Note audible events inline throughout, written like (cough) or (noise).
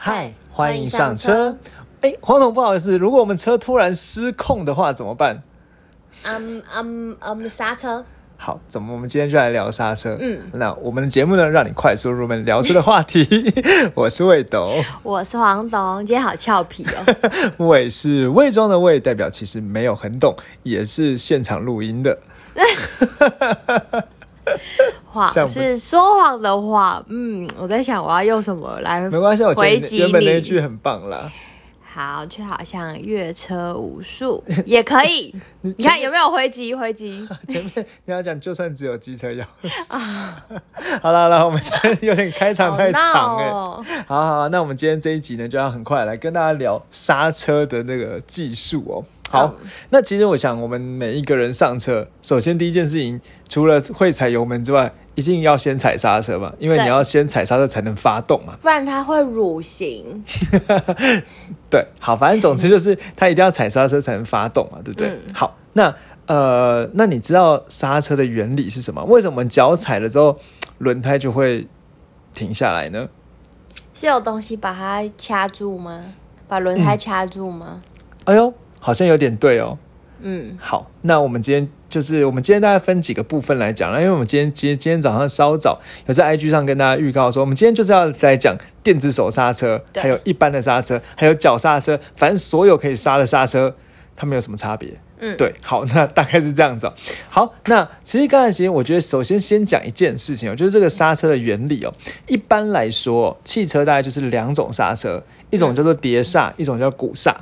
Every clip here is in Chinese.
嗨，欢迎上车。哎，黄总，不好意思，如果我们车突然失控的话怎么办？嗯嗯嗯，刹车。好，怎么我们今天就来聊刹车？嗯，那我们的节目呢，让你快速入门聊车的话题。(laughs) 我是魏董，我是黄董，今天好俏皮哦。(laughs) 魏是魏庄的魏，代表其实没有很懂，也是现场录音的。(laughs) (laughs) 谎是说谎的话，嗯，我在想我要用什么来没关系，我回击原本那句很棒啦。好，就好像越车无数 (laughs) 也可以。你看有没有回击？回击 (laughs) 前面你要讲，就算只有机车钥匙啊。好了好了，我们今天有点开场太长哎。好好，那我们今天这一集呢，就要很快来跟大家聊刹车的那个技术哦。好，那其实我想，我们每一个人上车，首先第一件事情，除了会踩油门之外，一定要先踩刹车嘛，因为你要先踩刹车才能发动嘛，不然它会蠕行。(laughs) 对，好，反正总之就是它一定要踩刹车才能发动嘛，对不对？好，那呃，那你知道刹车的原理是什么？为什么脚踩了之后轮胎就会停下来呢？是有东西把它掐住吗？把轮胎掐住吗？哎呦！好像有点对哦，嗯，好，那我们今天就是我们今天大概分几个部分来讲了，因为我们今天今天今天早上稍早有在 IG 上跟大家预告说，我们今天就是要来讲电子手刹车，还有一般的刹车，还有脚刹车，反正所有可以刹的刹车，它们有什么差别？嗯，对，好，那大概是这样子。好，那其实刚才其实我觉得首先先讲一件事情哦，就是这个刹车的原理哦。一般来说，汽车大概就是两种刹车，一种叫做碟刹，一种叫鼓刹。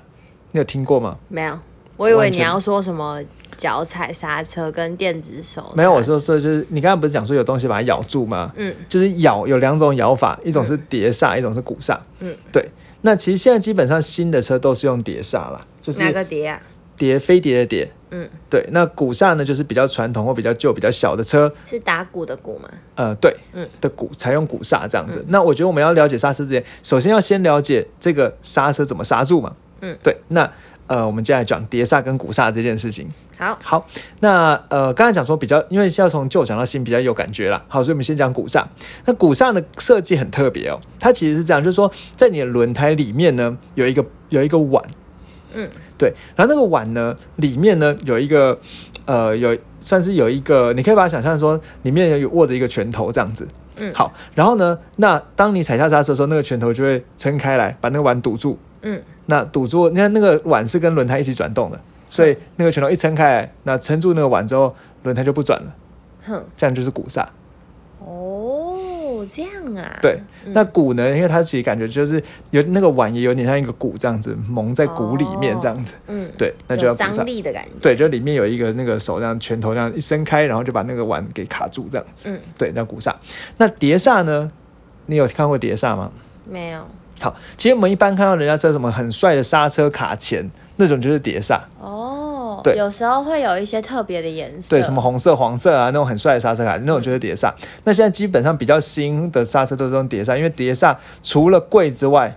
你有听过吗？没有，我以为你要说什么脚踩刹车跟电子手。没有，我说说就是你刚刚不是讲说有东西把它咬住吗？嗯，就是咬有两种咬法，一种是碟刹，一种是鼓刹。嗯，对。那其实现在基本上新的车都是用碟刹了，就是哪个碟啊？碟飞碟的碟。嗯，对。那鼓刹呢，就是比较传统或比较旧、比较小的车，是打鼓的鼓吗？呃，对，嗯，的鼓采用鼓刹这样子。那我觉得我们要了解刹车之前，首先要先了解这个刹车怎么刹住嘛。嗯，对，那呃，我们接下来讲碟刹跟鼓刹这件事情。好，好，那呃，刚才讲说比较，因为要从旧讲到新，比较有感觉啦。好，所以我们先讲鼓刹。那鼓刹的设计很特别哦，它其实是这样，就是说在你的轮胎里面呢，有一个有一个碗，嗯，对，然后那个碗呢，里面呢有一个呃，有算是有一个，你可以把它想象说，里面有握着一个拳头这样子。嗯，好，然后呢，那当你踩下刹车的时候，那个拳头就会撑开来，把那个碗堵住。嗯，那堵住，你看那个碗是跟轮胎一起转动的，所以那个拳头一撑开，那撑住那个碗之后，轮胎就不转了。哼，这样就是鼓刹。哦，这样啊。对，那鼓呢？因为它其实感觉就是有那个碗也有点像一个鼓这样子，蒙在鼓里面这样子。嗯，对，那就要张力的感觉。对，就里面有一个那个手这样拳头这样一伸开，然后就把那个碗给卡住这样子。嗯，对，那鼓刹。那碟刹呢？你有看过碟刹吗？没有。好，其实我们一般看到人家车什么很帅的刹车卡钳，那种就是碟刹。哦，对，有时候会有一些特别的颜色，对，什么红色、黄色啊，那种很帅的刹车卡，那种就是碟刹。那现在基本上比较新的刹车都是用碟刹，因为碟刹除了贵之外。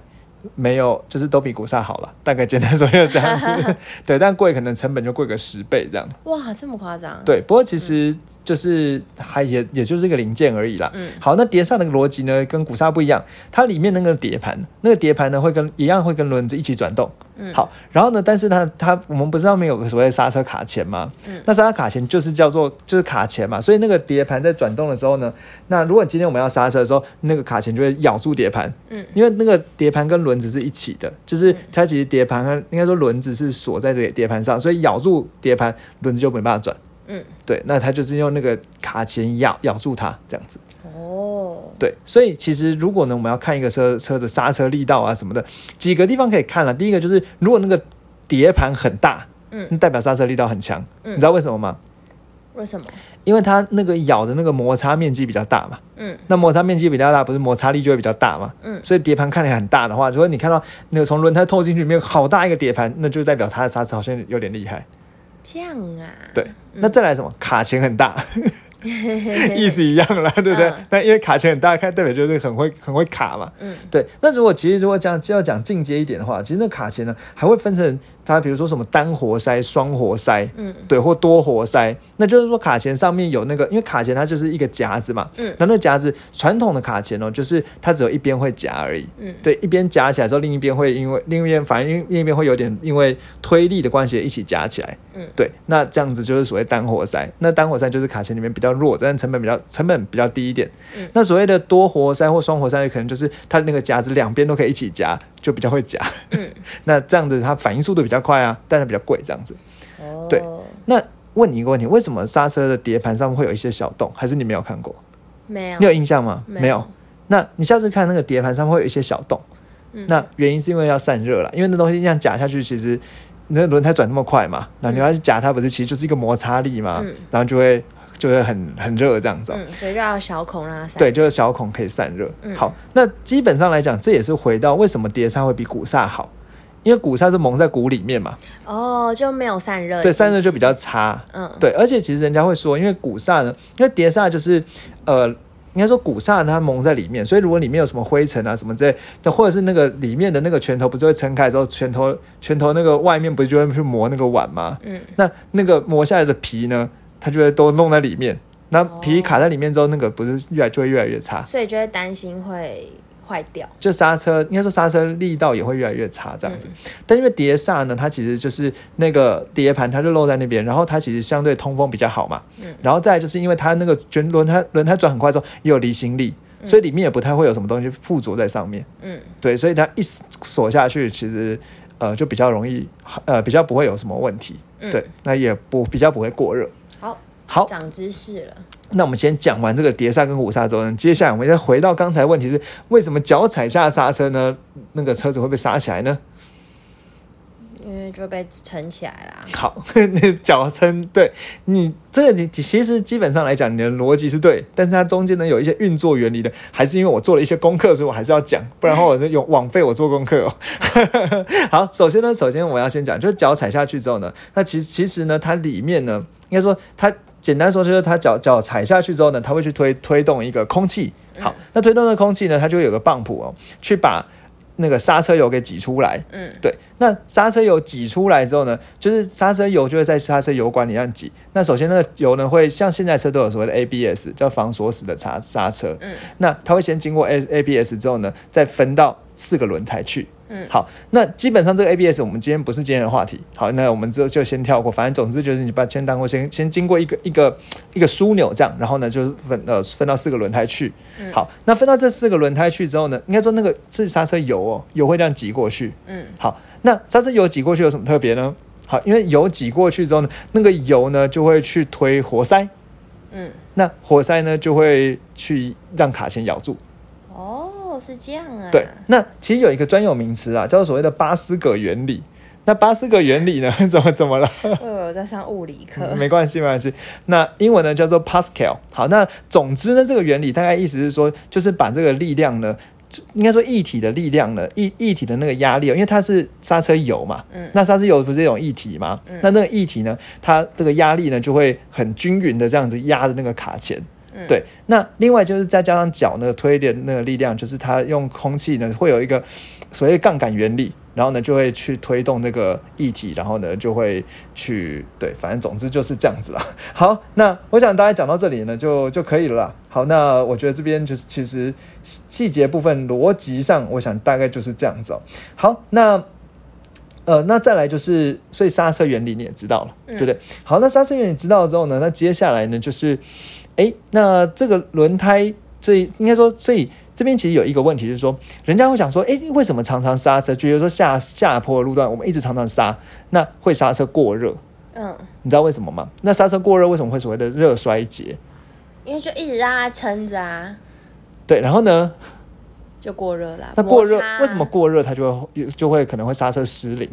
没有，就是都比古刹好了，大概简单说就这样子。(laughs) 对，但贵可能成本就贵个十倍这样。哇，这么夸张？对，不过其实就是还也也就是一个零件而已啦。嗯，好，那碟刹的逻辑呢，跟古刹不一样，它里面那个碟盘，那个碟盘呢会跟一样会跟轮子一起转动。嗯，好，然后呢，但是它它我们不是上面有个所谓刹车卡钳吗？嗯，那刹车卡钳就是叫做就是卡钳嘛，所以那个碟盘在转动的时候呢，那如果今天我们要刹车的时候，那个卡钳就会咬住碟盘。嗯，因为那个碟盘跟轮轮子是一起的，就是它其实碟盘和应该说轮子是锁在这个碟盘上，所以咬住碟盘，轮子就没办法转。嗯，对，那他就是用那个卡钳咬咬住它这样子。哦，对，所以其实如果呢，我们要看一个车车的刹车力道啊什么的，几个地方可以看了。第一个就是如果那个碟盘很大，嗯，那代表刹车力道很强。你知道为什么吗？为什么？因为它那个咬的那个摩擦面积比较大嘛，嗯，那摩擦面积比较大，不是摩擦力就会比较大嘛，嗯，所以碟盘看起来很大的话，如果你看到那个从轮胎透进去里面好大一个碟盘，那就代表它的刹车好像有点厉害。这样啊？对，那再来什么？卡钳很大。(laughs) 意思一样啦，对不对？那因为卡钳很大，看代表就是很会很会卡嘛。嗯，对。那如果其实如果讲就要讲进阶一点的话，其实那卡钳呢还会分成它比如说什么单活塞、双活塞，嗯，对，或多活塞，那就是说卡钳上面有那个，因为卡钳它就是一个夹子嘛，嗯，那那夹子传统的卡钳哦，就是它只有一边会夹而已，嗯，对，一边夹起来之后，另一边会因为另一边反正另一边会有点因为推力的关系一起夹起来，嗯，对，那这样子就是所谓单活塞，那单活塞就是卡钳里面比较弱，但成本比较成本比较低一点，嗯，那所谓的多活塞或双活塞，可能就是它那个夹子两边都可以一起夹，就比较会夹，嗯，(laughs) 那这样子它反应速度比较快啊，但是比较贵，这样子，哦，对，那问你一个问题，为什么刹车的碟盘上面会有一些小洞？还是你没有看过？没有，你有印象吗？没有。那你下次看那个碟盘上面会有一些小洞，那原因是因为要散热了，因为那东西这样夹下去，其实那轮胎转那么快嘛，那你要去夹它，不是其实就是一个摩擦力嘛，然后就会就会很很热这样子，嗯所以就要小孔让它散。对，就是小孔可以散热。好，那基本上来讲，这也是回到为什么碟刹会比鼓刹好。因为鼓刹是蒙在鼓里面嘛，哦，就没有散热，对，散热就比较差，嗯，对，而且其实人家会说，因为鼓刹呢，因为碟刹就是，呃，应该说鼓刹它蒙在里面，所以如果里面有什么灰尘啊什么之类，那或者是那个里面的那个拳头不是会撑开之后，拳头拳头那个外面不是就会去磨那个碗吗？嗯，那那个磨下来的皮呢，它就会都弄在里面，那皮卡在里面之后，那个不是越来就会越来越差，所以就会担心会。坏掉，就刹车应该说刹车力道也会越来越差这样子，但因为碟刹呢，它其实就是那个碟盘，它就露在那边，然后它其实相对通风比较好嘛，嗯，然后再就是因为它那个卷轮胎轮胎转很快之后也有离心力，所以里面也不太会有什么东西附着在上面，嗯，对，所以它一锁下去，其实呃就比较容易呃比较不会有什么问题，对，那也不比较不会过热，好，好，长知识了。那我们先讲完这个碟刹跟鼓刹之后呢，接下来我们再回到刚才问题是为什么脚踩下刹车呢？那个车子会被刹起来呢？因为就被撑起来啦。好，(laughs) 那脚撑，对你这个你其实基本上来讲，你的逻辑是对，但是它中间呢有一些运作原理的，还是因为我做了一些功课，所以我还是要讲，不然的话我就用枉费我做功课哦。(laughs) 好，首先呢，首先我要先讲，就是脚踩下去之后呢，那其实其实呢，它里面呢，应该说它。简单说就是它脚脚踩下去之后呢，它会去推推动一个空气。好，那推动的空气呢，它就会有个泵浦哦，去把那个刹车油给挤出来。嗯，对。那刹车油挤出来之后呢，就是刹车油就会在刹车油管里面挤。那首先那个油呢，会像现在车都有所谓的 ABS，叫防锁死的刹刹车。嗯，那它会先经过 A ABS 之后呢，再分到四个轮胎去。嗯，好，那基本上这个 ABS 我们今天不是今天的话题。好，那我们之后就先跳过。反正总之就是你把圈当过先先经过一个一个一个枢纽这样，然后呢就分呃分到四个轮胎去。好，那分到这四个轮胎去之后呢，应该说那个是刹车油哦，油会这样挤过去。嗯，好，那刹车油挤过去有什么特别呢？好，因为油挤过去之后呢，那个油呢就会去推活塞。嗯，那活塞呢就会去让卡钳咬住。是这样啊，对，那其实有一个专有名词啊，叫做所谓的巴斯格原理。那巴斯格原理呢，(laughs) 怎么怎么了？我在上物理课，没关系，没关系。那英文呢叫做 Pascal。好，那总之呢，这个原理大概意思是说，就是把这个力量呢，应该说液体的力量呢，液液体的那个压力，因为它是刹车油嘛，嗯，那刹车油不是一种液体吗？那那个液体呢，它这个压力呢，就会很均匀的这样子压着那个卡钳。对，那另外就是再加上脚那个推的那个力量，就是它用空气呢会有一个所谓杠杆原理，然后呢就会去推动那个液体，然后呢就会去对，反正总之就是这样子啦。(laughs) 好，那我想大家讲到这里呢就就可以了啦。好，那我觉得这边就是其实细节部分逻辑上，我想大概就是这样子哦。好，那呃那再来就是，所以刹车原理你也知道了，对不对？好，那刹车原理知道了之后呢，那接下来呢就是。哎，那这个轮胎，这应该说，所以这边其实有一个问题，就是说，人家会想说，哎，为什么常常刹车？比如说下下坡的路段，我们一直常常刹，那会刹车过热。嗯，你知道为什么吗？那刹车过热为什么会所谓的热衰竭？因为就一直让它撑着啊。对，然后呢，就过热啦。那过热为什么过热，它就会就会可能会刹车失灵？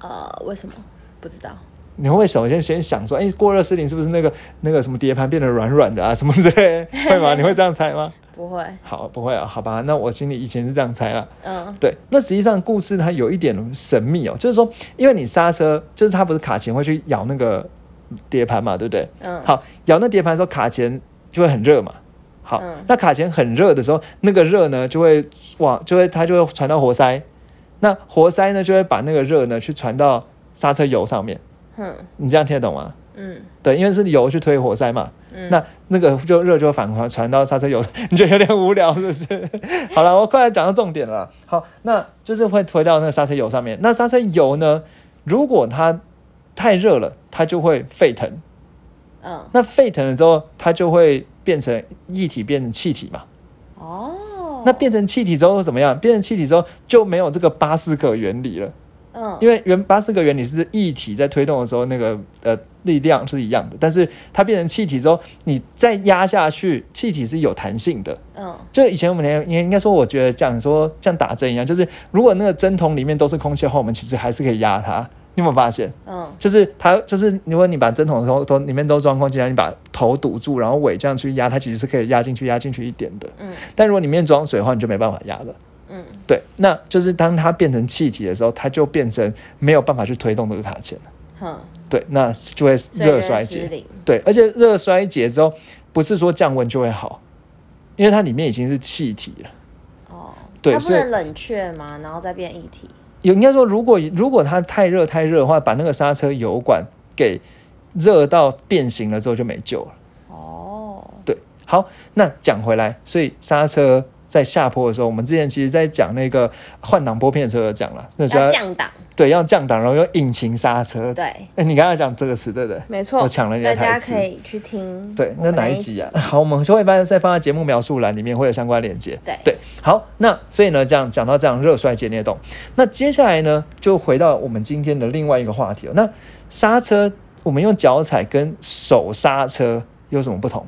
呃，为什么？不知道。你会首先先想说，哎，过热失灵是不是那个那个什么碟盘变得软软的啊，什么之类？(laughs) 会吗？你会这样猜吗？不会。好，不会啊，好吧。那我心里以前是这样猜了。嗯，对。那实际上故事它有一点神秘哦，就是说，因为你刹车，就是它不是卡钳会去咬那个碟盘嘛，对不对？嗯。好，咬那碟盘的时候，卡钳就会很热嘛。好，那卡钳很热的时候，那个热呢就会往，就会它就会传到活塞。那活塞呢就会把那个热呢去传到刹车油上面。嗯，你这样听得懂吗？嗯，对，因为是油去推活塞嘛。嗯，那那个就热就反传传到刹车油，你觉得有点无聊是不是？(laughs) 好了，我快来讲到重点了。好，那就是会推到那个刹车油上面。那刹车油呢，如果它太热了，它就会沸腾。嗯，那沸腾了之后，它就会变成液体，变成气体嘛。哦，那变成气体之后怎么样？变成气体之后就没有这个巴斯克原理了。嗯，因为原巴斯克原理是液体在推动的时候，那个呃力量是一样的，但是它变成气体之后，你再压下去，气体是有弹性的。嗯，就以前我们应应该说，我觉得讲说像打针一样，就是如果那个针筒里面都是空气的话，我们其实还是可以压它。你有没有发现？嗯，就是它，就是如果你把针筒的时候都里面都装空气，然后你把头堵住，然后尾这样去压，它其实是可以压进去，压进去一点的。嗯，但如果里面装水的话，你就没办法压了。嗯，对，那就是当它变成气体的时候，它就变成没有办法去推动这个卡钳了。嗯，对，那就会热衰竭。对，而且热衰竭之后，不是说降温就会好，因为它里面已经是气体了。哦，对，它不能冷却吗？然后再变液体？有应该说，如果如果它太热太热的话，把那个刹车油管给热到变形了之后就没救了。哦，对，好，那讲回来，所以刹车在下坡的时候，我们之前其实在讲那个换挡拨片的时候有讲了，那要降档。对，要降档，然后用引擎刹车。对，哎，你刚才讲这个词，对不对？没错，我抢了你的台词。大家可以去听。对，那哪一集啊？(laughs) 好，我们会一般再放在节目描述栏里面，会有相关链接。对对，好，那所以呢，这样讲到这样热衰竭裂动，那接下来呢，就回到我们今天的另外一个话题。那刹车，我们用脚踩跟手刹车有什么不同？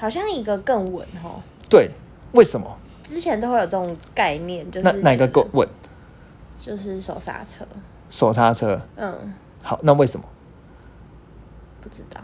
好像一个更稳哦。对，为什么？之前都会有这种概念，就是哪个更稳？就是手刹车。手刹车。嗯。好，那为什么？不知道。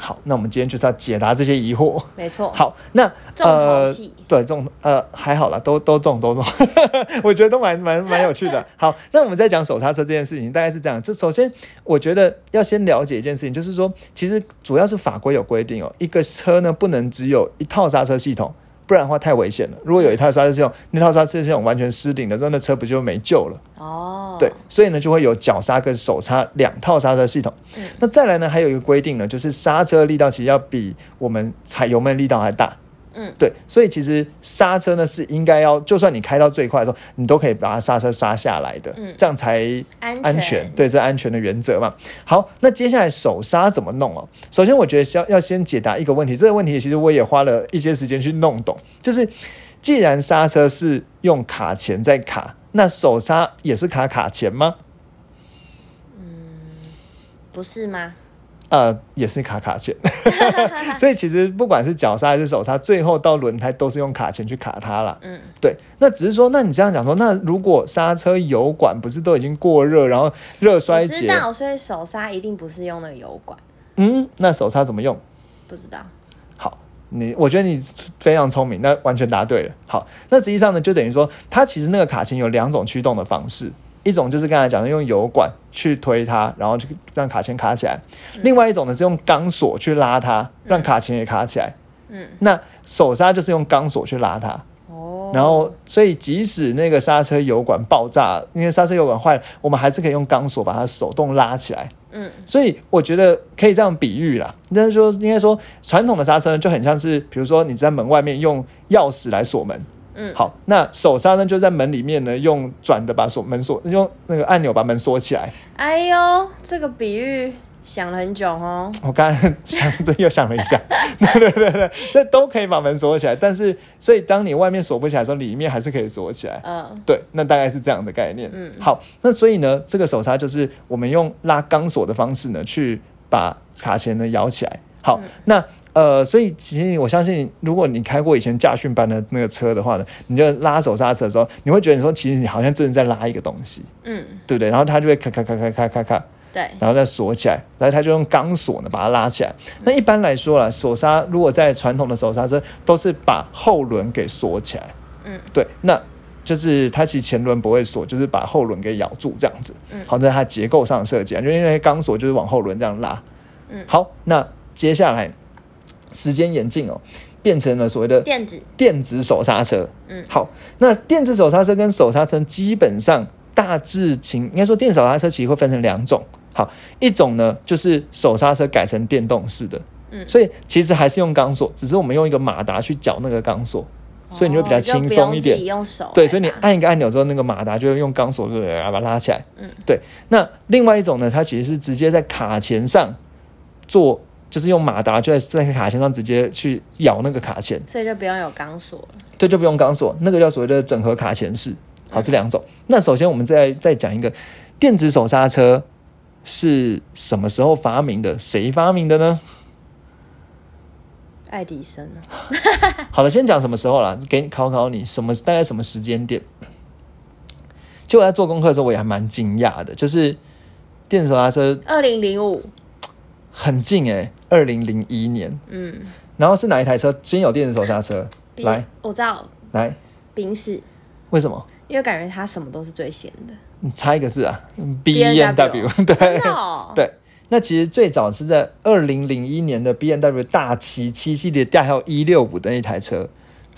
好，那我们今天就是要解答这些疑惑。没错。(laughs) 好，那重头戏。对，重呃还好了，都都重都重，(laughs) 我觉得都蛮蛮蛮有趣的。(laughs) 好，那我们在讲手刹车这件事情，大概是这样。就首先，我觉得要先了解一件事情，就是说，其实主要是法规有规定哦，一个车呢不能只有一套刹车系统。不然的话太危险了。如果有一套刹车系统，那套刹车系统完全失灵了，那车不就没救了？哦，对，所以呢就会有脚刹跟手刹两套刹车系统。那再来呢，还有一个规定呢，就是刹车力道其实要比我们踩油门力道还大。嗯，对，所以其实刹车呢是应该要，就算你开到最快的时候，你都可以把它刹车刹下来的，嗯，这样才安全，对，这安全的原则嘛。好，那接下来手刹怎么弄哦？首先，我觉得要要先解答一个问题，这个问题其实我也花了一些时间去弄懂，就是既然刹车是用卡钳在卡，那手刹也是卡卡钳吗？嗯，不是吗？呃，也是卡卡钳，(laughs) 所以其实不管是脚刹还是手刹，最后到轮胎都是用卡钳去卡它了。嗯，对。那只是说，那你这样讲说，那如果刹车油管不是都已经过热，然后热衰竭，知道，所以手刹一定不是用那个油管。嗯，那手刹怎么用？不知道。好，你我觉得你非常聪明，那完全答对了。好，那实际上呢，就等于说，它其实那个卡钳有两种驱动的方式。一种就是刚才讲的用油管去推它，然后就让卡钳卡起来；另外一种呢是用钢索去拉它，让卡钳也卡起来。嗯，那手刹就是用钢索去拉它。哦，然后所以即使那个刹车油管爆炸，因为刹车油管坏了，我们还是可以用钢索把它手动拉起来。嗯，所以我觉得可以这样比喻啦，就是说应该说传统的刹车就很像是，比如说你在门外面用钥匙来锁门。嗯，好，那手刹呢就在门里面呢，用转的把锁门锁，用那个按钮把门锁起来。哎呦，这个比喻想了很久哦。我刚刚想这又想了一下，(laughs) 对对对对，这都可以把门锁起来，但是所以当你外面锁不起来的时候，里面还是可以锁起来。嗯，对，那大概是这样的概念。嗯，好，那所以呢，这个手刹就是我们用拉钢索的方式呢，去把卡钳呢摇起来。好，那。呃，所以其实我相信，如果你开过以前驾训班的那个车的话呢，你就拉手刹车的时候，你会觉得你说，其实你好像真的在拉一个东西，嗯，对不对？然后它就会咔咔咔咔咔咔咔，对，然后再锁起来，然后它就用钢索呢把它拉起来。那一般来说啦，手刹如果在传统的手刹车都是把后轮给锁起来，嗯，对，那就是它其实前轮不会锁，就是把后轮给咬住这样子，嗯，好，在它结构上设计啊，就因为钢索就是往后轮这样拉，嗯，好，那接下来。时间眼镜哦，变成了所谓的电子电子手刹车。嗯好，那电子手刹车跟手刹车基本上大致情，应该说电手刹车其实会分成两种。好，一种呢就是手刹车改成电动式的，嗯所以其实还是用钢索，只是我们用一个马达去搅那个钢索，所以你会比较轻松一点手对，所以你按一个按钮之后，那个马达就会用钢索就把它拉起来。嗯，对。那另外一种呢，它其实是直接在卡钳上做，就是用马达就在在卡钳上直接去咬那个卡钳，所以就不用有钢索了。对，就不用钢索，那个叫所谓的整合卡钳式。好，这两种。那首先我们再再讲一个电子手刹车是什么时候发明的？谁发明的呢？爱迪生啊，(laughs) 好了，先讲什么时候啦，给你考考你，什么大概什么时间点？就我在做功课的时候，我也还蛮惊讶的，就是电子手刹车二零零五，很近哎、二零零一年，嗯，然后是哪一台车？先有电子手刹车？来。我知道。来，宾士，为什么？因为感觉它什么都是最先的。你猜一个字啊，B N W，对。哦，(laughs) 对。那其实最早是在二零零一年的 B N W 大七七系列代号一六五的那台车，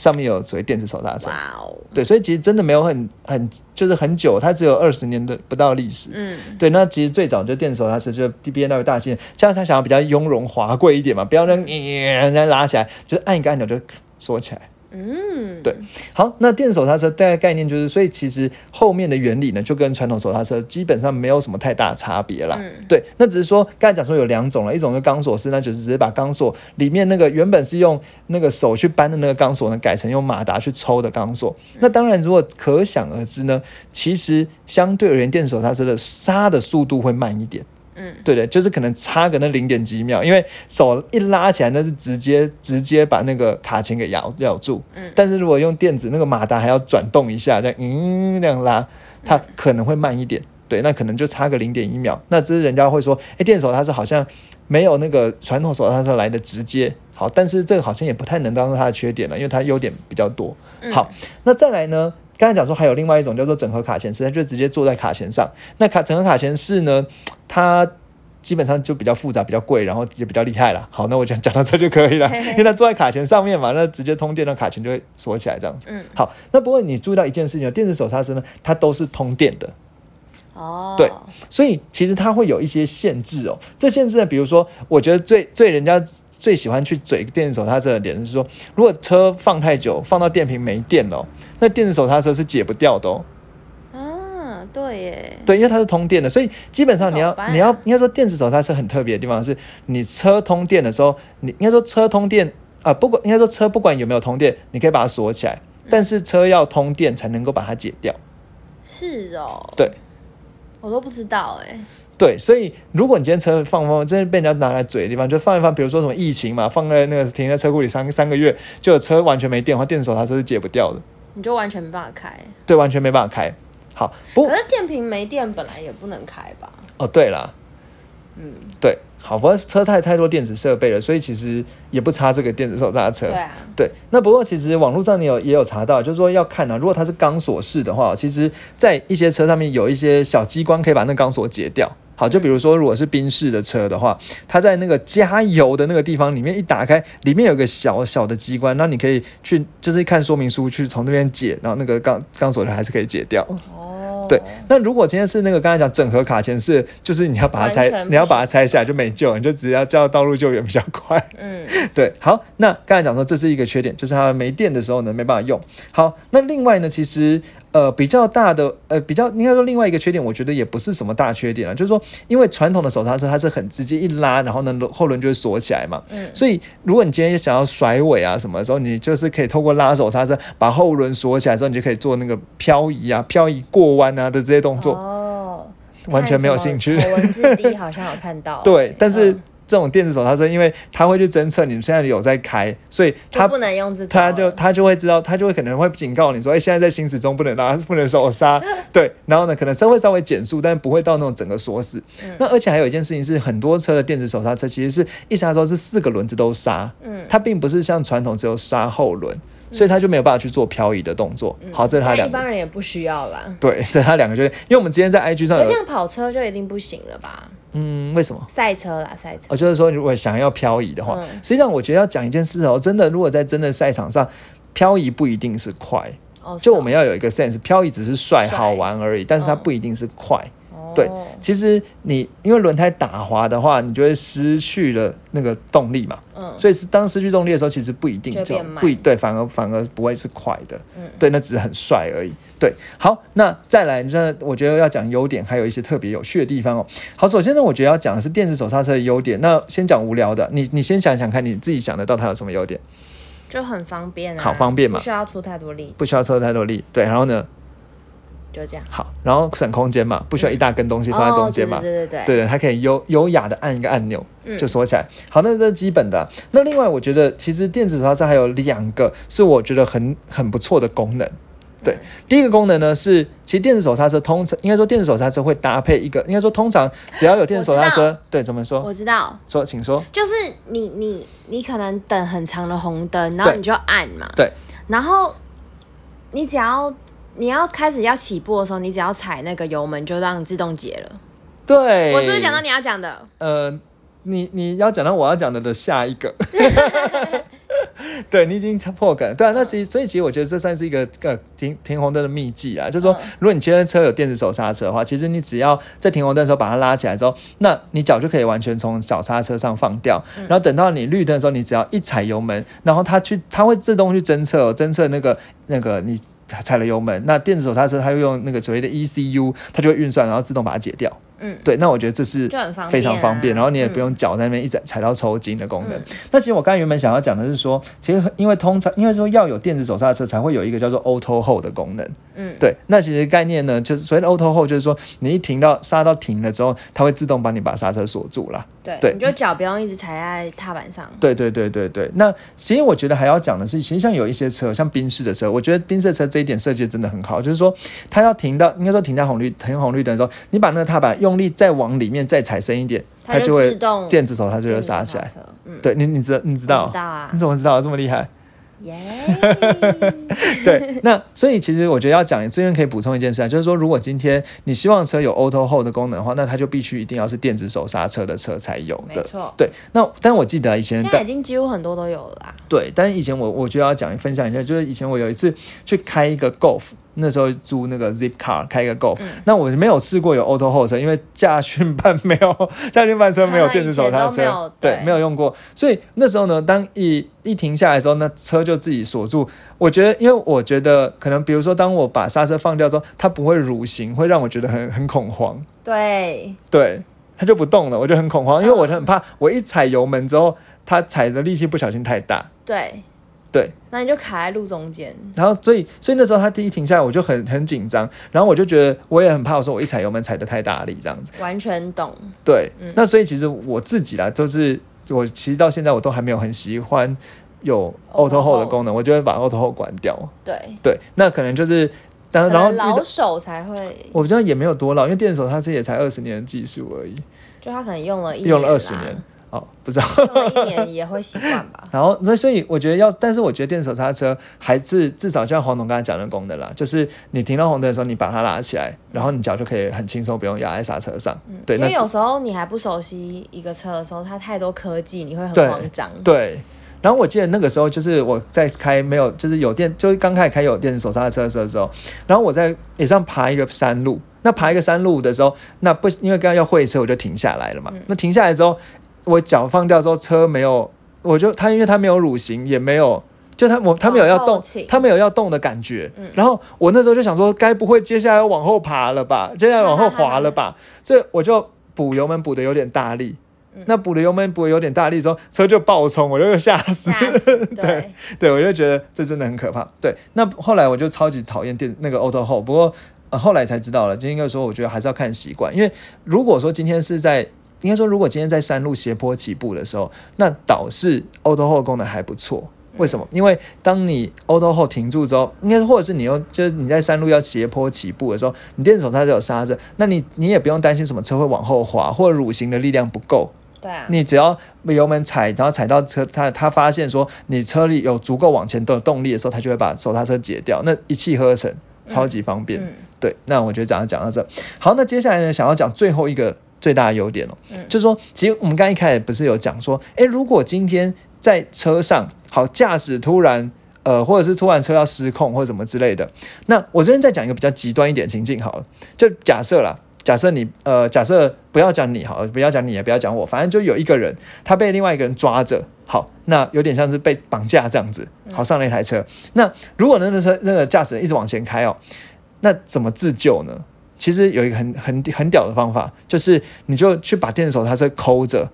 上面有所谓电子手刹车。哇哦，对，所以其实真的没有很很就是很久，它只有二十年的不到历史。嗯，对，那其实最早就电子手刹车，就 D B N 那位大气，这样他想要比较雍容华贵一点嘛，不要让人家拉起来，就是按一个按钮就锁起来。嗯，对好，那电手刹车大概概念就是，所以其实后面的原理呢，就跟传统手刹车基本上没有什么太大差别啦。嗯对，那只是说刚才讲说有两种了，一种是钢索式，那就是直接把钢索里面那个原本是用那个手去扳的那个钢索呢，改成用马达去抽的钢索。那当然，如果可想而知呢，其实相对而言，电手刹车的刹的速度会慢一点。嗯，对对，就是可能差个那零点几秒，因为手一拉起来，那是直接直接把那个卡钳给咬咬住。嗯但是如果用电子那个马达还要转动一下，这样嗯那样拉，它可能会慢一点。对，那可能就差个零点一秒。那这是人家会说，哎，电手它是好像没有那个传统手刹车来的直接好，但是这个好像也不太能当做它的缺点了，因为它优点比较多。嗯好，那再来呢？刚才讲说还有另外一种叫做整合卡钳式，它就直接坐在卡钳上。那卡整合卡钳式呢，它基本上就比较复杂、比较贵，然后也比较厉害了。好，那我讲讲到这就可以了，因为它坐在卡钳上面嘛，那直接通电，那卡钳就会锁起来这样子。嗯，好，那不过你注意到一件事情，电子手刹车呢，它都是通电的。哦，对所以其实它会有一些限制哦。这限制呢，比如说，我觉得最最人家最喜欢去嘴电子手刹车的点是说，如果车放太久，放到电瓶没电了哦、那电子手刹车是解不掉的哦。啊，对耶，对，因为它是通电的，所以基本上你要、你要应该说电子手刹车很特别的地方是，你车通电的时候，你应该说车通电啊、不管应该说车不管有没有通电，你可以把它锁起来，但是车要通电才能够把它解掉。是哦，对，我都不知道哎，对，所以如果你今天车放放，真的被人家拿来嘴的地方，就放一放，比如说什么疫情嘛，放在那个停在车库里三三个月，就车完全没电的话，电子手刹车是解不掉的，你就完全没办法开。对，完全没办法开。好，不可是电瓶没电本来也不能开吧？哦，对啦，嗯，对，好，不过车太太多电子设备了，所以其实也不差这个电子手刹车。对啊，对，那不过其实网络上你有也有查到，就是说要看啊，如果它是钢索式的话，其实在一些车上面有一些小机关可以把那钢索解掉。好，就比如说如果是宾士的车的话，它在那个加油的那个地方里面一打开，里面有个小小的机关，那你可以去就是看说明书去从那边解，然后那个钢钢锁的还是可以解掉。哦，对，那如果今天是那个刚才讲整合卡钳是，就是你要把它拆你要把它拆下来就没救，你就只要叫道路救援比较快。嗯，(laughs) 对，好，那刚才讲说这是一个缺点，就是它没电的时候呢没办法用。好，那另外呢，其实呃比较大的呃比较应该说另外一个缺点，我觉得也不是什么大缺点啊，就是说因为传统的手刹车它是很直接一拉，然后呢后轮就会锁起来嘛，嗯。所以如果你今天想要甩尾啊什么的时候，你就是可以透过拉手刹车把后轮锁起来之后，你就可以做那个漂移啊、漂移过弯啊的这些动作。哦，完全没有兴趣看什么头文字 D 好像有看到，(laughs) 对，但是嗯这种电子手刹车，因为它会去侦测你现在有在开，所以它不能用这招了，他就它就会知道，它就会可能会警告你说，哎、现在在行驶中不能拉，不能手刹，(laughs) 对，然后呢，可能车会稍微减速，但不会到那种整个锁死。嗯那而且还有一件事情是，很多车的电子手刹车其实是一刹车是四个轮子都刹，嗯，它并不是像传统只有刹后轮，所以它就没有办法去做漂移的动作。好，这是它两个，般人也不需要啦。对，(laughs) 这是它两个缺点。因为我们今天在 IG 上有可这样跑车就一定不行了吧？嗯，为什么？赛车啦，赛车。哦就是说，如果想要漂移的话，实际上我觉得要讲一件事哦，真的，如果在真的赛场上漂移不一定是快，哦就我们要有一个 sense，漂移只是帅好玩而已，但是它不一定是快。对，其实你因为轮胎打滑的话，你就会失去了那个动力嘛。嗯，所以是当失去动力的时候，其实不一定就不一对，反而反而不会是快的。嗯，对，那只是很帅而已。对，好，那再来，那我觉得要讲优点，还有一些特别有趣的地方哦。好，首先呢，我觉得要讲的是电子手刹车的优点。那先讲无聊的，你你先想想看，你自己想得到它有什么优点？就很方便啊，好方便嘛，不需要出太多力，不需要出太多力。对，然后呢？就这样好，然后省空间嘛，不需要一大根东西放在中间嘛，对对对，对对，它可以优优雅的按一个按钮就锁起来。好，那这是基本的。那另外，我觉得其实电子手刹车还有两个是我觉得很很不错的功能。对，第一个功能呢是，其实电子手刹车通常应该说电子手刹车会搭配一个，应该说通常只要有电子手刹车，对，怎么说？我知道，说，请说，就是你你你可能等很长的红灯，然后你就按嘛，对，然后你只要。你要开始要起步的时候，你只要踩那个油门，就让自动解了。对，我是不是讲到你要讲的？呃，你你要讲到我要讲的的下一个。(laughs) (laughs) 对你已经破梗，对啊，那其实所以其实我觉得这算是一个呃停停红灯的秘技啊，就是说，如果你今天车有电子手刹车的话，其实你只要在停红灯的时候把它拉起来之后，那你脚就可以完全从脚刹车上放掉，然后等到你绿灯的时候，你只要一踩油门，然后它去它会自动去侦测侦测那个那个你。踩了油门，那电子手刹车它又用那个所谓的 ECU，它就会运算，然后自动把它解掉。嗯，对，那我觉得这是非常方便，然后你也不用脚在那边一直踩到抽筋的功能。那其实我刚才原本想要讲的是说，其实因为通常因为说要有电子手刹车才会有一个叫做 Auto Hold 的功能。嗯，对，那其实概念呢，就是所谓的 Auto Hold，就是说你一停到刹到停了之后，它会自动帮你把刹车锁住了。对，你就脚不用一直踩在踏板上。对对对对对。那其实我觉得还要讲的是，其实像有一些车，像宾士的车，我觉得宾士车这一点设计真的很好，就是说它要停到应该说停在红绿停红绿灯的时候，你把那个踏板用力再往里面再踩深一点，它就会自动电子手它就会刹起来。嗯，对你你知道你知道？知道啊？你怎么知道这么厉害？耶，(laughs) 对，那所以其实我觉得要讲这边可以补充一件事啊，就是说如果今天你希望车有 Auto Hold 的功能的话，那它就必须一定要是电子手刹车的车才有的。没错，对。那但我记得以前现在已经几乎很多都有了。对，但是以前我我就要讲分享一下，就是以前我有一次去开一个 Golf。那时候租那个 Zip Car 开一个 Golf，那我没有试过有 Auto Hold 车，因为驾训班没有，(laughs) 驾训班车没有电子手刹车，对，没有用过。所以那时候呢，当一一停下来的时候，那车就自己锁住。我觉得，因为我觉得可能，比如说，当我把刹车放掉之后，它不会蠕行，会让我觉得很 (laughs) 很恐慌。对，对，它就不动了，我就很恐慌，因为我很怕，我一踩油门之后，它踩的力气不小心太大。对。对，那你就卡在路中间，然后所以所以那时候他第一停下来，我就很很紧张，然后我就觉得我也很怕，我说我一踩油门踩的太大力这样子，完全懂。对，那所以其实我自己啦，就是我其实到现在我都还没有很喜欢有 auto hold 的功能，我就会把 auto hold 关掉。对。对，那可能就是当然后老手才会，我觉得也没有多老，因为电手它这也才二十年的技术而已，就他可能用了一用了二十年。哦，不知道，(laughs) 一年也会习惯吧。(laughs) 然后，那所以我觉得要，但是我觉得电手刹车还是至少就像黄总刚才讲的功能啦，就是你停到红灯的时候，你把它拉起来，然后你脚就可以很轻松，不用压在刹车上。对，因为有时候你还不熟悉一个车的时候，它太多科技，你会很慌张。对。然后我记得那个时候就是我在开没有，就是有电，就是刚开始开有电手刹车的时候，然后我在也上爬一个山路，那爬一个山路的时候，那不因为刚刚要会车，我就停下来了嘛。那停下来之后。我脚放掉之后，车没有，我就他因为他没有蠕行，也没有，就他我他没有要动，他没有要动的感觉。然后我那时候就想说，该不会接下来要往后爬了吧？接下来往后滑了吧？(laughs) 所以我就补油门补的有点大力。那补的油门补的有点大力之后，车就爆冲，我就吓死。(laughs) 对对，我就觉得这真的很可怕。对，那后来我就超级讨厌电那个 Auto Hold，不过后来才知道了，就应该说我觉得还是要看习惯，因为如果说今天是在。应该说，如果今天在山路斜坡起步的时候，那导是 auto hold 功能还不错。为什么？因为当你 auto hold 停住之后，应该或者是你用，就是你在山路要斜坡起步的时候，你电子手刹就有刹着，那你你也不用担心什么车会往后滑，或者蠕行的力量不够。对啊。你只要油门踩，然后踩到车，它它发现说你车里有足够往前的动力的时候，它就会把手刹车解掉，那一气呵成，超级方便。对，那我觉得讲讲到这，好，那接下来呢，想要讲最后一个。最大的优点哦。就是说，其实我们刚一开始不是有讲说，哎，如果今天在车上，好驾驶突然呃，或者是突然车要失控或者什么之类的，那我这边再讲一个比较极端一点情境好了，就假设啦，假设你呃，假设不要讲你好，不要讲你也不要讲我，反正就有一个人他被另外一个人抓着，好，那有点像是被绑架这样子，好上了一台车。那如果那个车那个驾驶人一直往前开哦，那怎么自救呢？其实有一个很很很屌的方法，就是你就去把电手刹车抠着，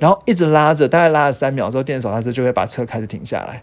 然后一直拉着，大概拉了三秒之后，电手刹车就会把车开始停下来。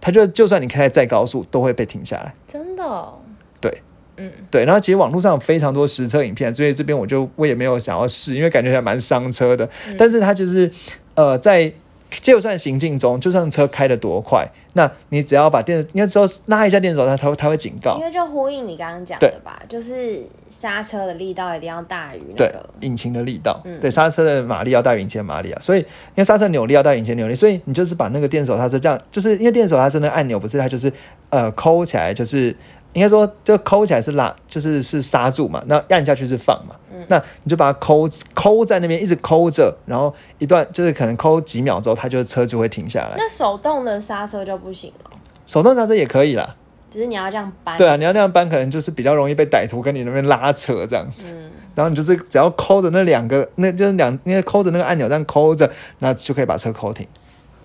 它就就算你开在再高速，都会被停下来。真的？对，嗯，对。然后其实网络上有非常多实车影片，所以这边我就我也没有想要试，因为感觉还蛮伤车的。但是它就是呃在。就算行进中，就算车开得多快，那你只要把电，应该说拉一下电手，它它它会警告。因为就呼应你刚刚讲的吧，就是刹车的力道一定要大于那个引擎的力道。对，刹车的马力要大于引擎的马力啊。所以因为刹车扭力要大于引擎扭力，所以你就是把那个电手刹车这样，就是因为电手刹车那按钮不是它就是呃抠起来就是。应该说，就抠起来是拉，就是是刹住嘛，那按下去是放嘛。嗯，那你就把它抠抠在那边，一直抠着，然后一段就是可能抠几秒之后，它就车就会停下来。那手动的刹车就不行了？手动刹车也可以啦，只是你要这样扳。对啊，你要那样扳，可能就是比较容易被歹徒跟你那边拉扯这样子。嗯，然后你就是只要抠着那两个，那就是两，因为抠着那个按钮这样抠着，那就可以把车抠停。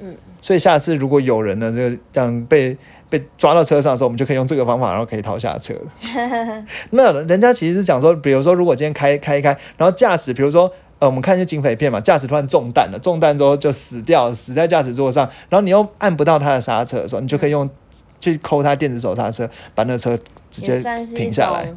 嗯，所以下次如果有人呢，就这样被。被抓到车上的时候，我们就可以用这个方法，然后可以逃下车了。(laughs) 那人家其实是讲说，比如说，如果今天开开一开，然后驾驶，比如说，呃，我们看一些警匪片嘛，驾驶突然中弹了，中弹之后就死掉，死在驾驶座上，然后你又按不到他的刹车的时候，你就可以用去抠他电子手刹车，把那车直接停下来。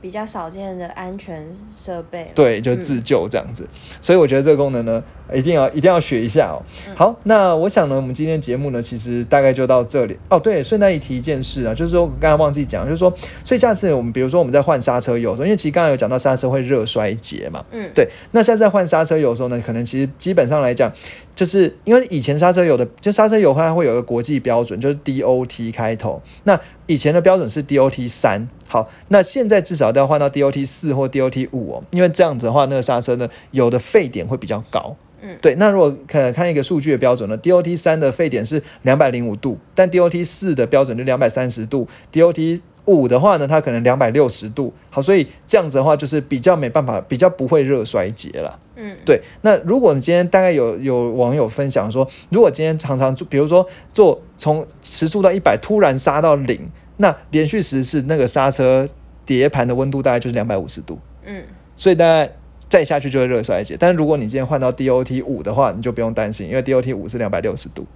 比较少见的安全设备，对，就自救这样子，所以我觉得这个功能呢，一定要一定要学一下哦。好，那我想呢，我们今天节目呢，其实大概就到这里。哦。对，顺带一提一件事啊，就是说刚才忘记讲，就是说，所以下次我们比如说我们在换刹车油的时候，因为其实刚刚有讲到刹车会热衰竭嘛，嗯，对，那下次在换刹车油的时候呢，可能其实基本上来讲，就是因为以前刹车油的，就刹车油它会有个国际标准，就是 DOT 开头，那以前的标准是 DOT 三。好，那现在至少都要换到 DOT 四或 DOT 五哦，因为这样子的话，那个刹车呢，有的沸点会比较高。嗯，对。那如果看看一个数据的标准呢，DOT 三的沸点是两百零五度，但 DOT 四的标准就两百三十度，DOT 五的话呢，它可能两百六十度。好，所以这样子的话，就是比较没办法，比较不会热衰竭了。嗯，对。那如果你今天大概有有网友分享说，如果今天常常做，比如说做从时速到一百，突然刹到零。那连续十次，那个刹车碟盘的温度大概就是两百五十度，嗯，所以大概再下去就会热衰竭。但是如果你今天换到 DOT 五的话，你就不用担心，因为 DOT 五是两百六十度。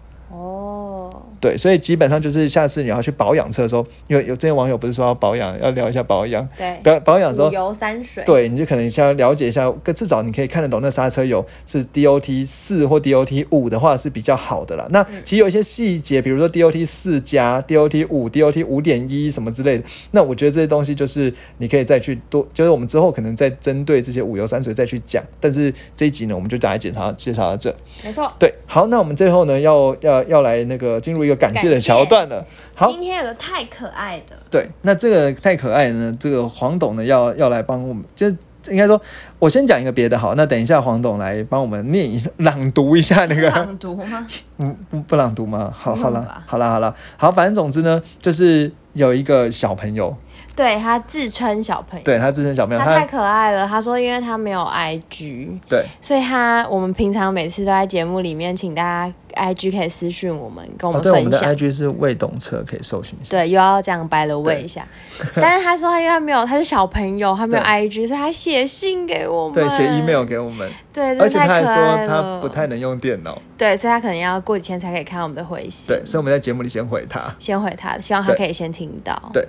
对，所以基本上就是下次你要去保养车的时候，因为有这些网友不是说要保养，要聊一下保养。对，保保养的时候，油三水。对，你就可能先要了解一下，至少你可以看得懂那刹车油是 DOT 四或 DOT 五的话是比较好的啦。那其实有一些细节，比如说 DOT 四加、DOT 五、DOT 五点一什么之类的，那我觉得这些东西就是你可以再去多，就是我们之后可能再针对这些五油三水再去讲。但是这一集呢，我们就讲来检查介绍到这。没错。对，好，那我们最后呢，要要要来那个进入一个。感谢的桥段了。好，今天有个太可爱的。对，那这个太可爱呢，这个黄董呢要要来帮我们，就应该说，我先讲一个别的好。那等一下黄董来帮我们念一朗读一下那个朗读吗？(laughs) 嗯不不朗读吗？好，好了，好了，好了，好，反正总之呢，就是有一个小朋友。对他自称小朋友，对他自称小朋友，他太可爱了。他说，因为他没有 IG，对，所以他我们平常每次都在节目里面，请大家 IG 可以私讯我们，跟我们分享。我们的 IG 是未懂车，可以搜寻一下。对，又要这样掰了问一下。但是他说，他因为他没有，他是小朋友，他没有 IG，所以他写信给我们，对，写 email 给我们。对，而且他还说他不太能用电脑，对，所以他可能要过几天才可以看我们的回信。对，所以我们在节目里先回他，先回他，希望他可以先听到。对。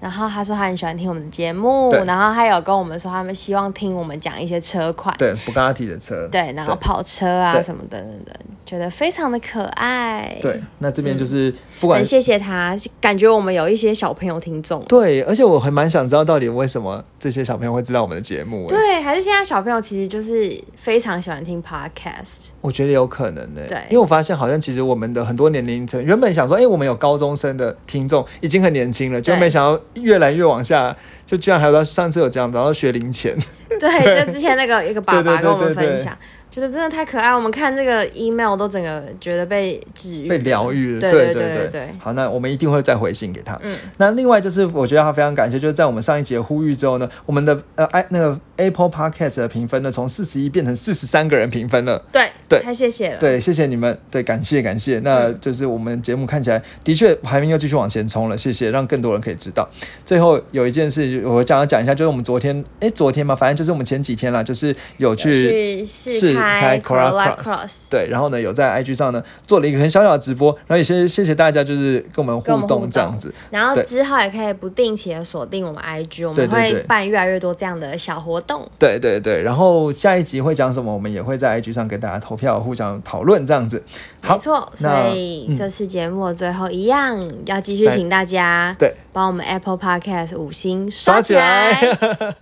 然后他说他很喜欢听我们的节目，然后他有跟我们说他们希望听我们讲一些车款，对，布加迪的车，对，然后跑车啊什么等等等，觉得非常的可爱。对，那这边就是不管，谢谢他，感觉我们有一些小朋友听众。对，而且我还蛮想知道到底为什么这些小朋友会知道我们的节目。对，还是现在小朋友其实就是非常喜欢听 podcast。我觉得有可能呢，对，因为我发现好像其实我们的很多年龄层原本想说，哎，我们有高中生的听众已经很年轻了，就没想到。越来越往下，就居然还有到上次有讲到学龄前，对，就之前那个一个爸爸跟我们分享，觉得真的太可爱。我们看这个 email 都整个觉得被治愈、被疗愈了。对对对对好，那我们一定会再回信给他。嗯，那另外就是，我觉得他非常感谢，就是在我们上一节呼吁之后呢，我们的呃 i 那个 Apple Podcast 的评分呢，从四十一变成四十三个人评分了。对对太谢谢了。对，谢谢你们，对，感谢感谢。那就是我们节目看起来的确排名又继续往前冲了，谢谢，让更多人可以知道。最后有一件事，我想要讲一下，就是我们昨天，哎，昨天嘛，反正就是我们前几天啦，就是有去试开 Corolla Cross，对，然后呢，有在 IG 上呢做了一个很小小的直播，然后也谢谢谢大家，就是跟我们互动这样子。然后之后也可以不定期的锁定我们 IG，我们会办越来越多这样的小活动。对对对，然后下一集会讲什么，我们也会在 IG 上跟大家投票，互相讨论这样子。好没，错，所以嗯这次节目的最后一样要继续再请大家对帮我们 Apple Podcast 五星刷起起来来。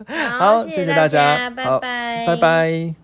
(laughs) 好，好，谢谢大家，拜好拜，拜拜。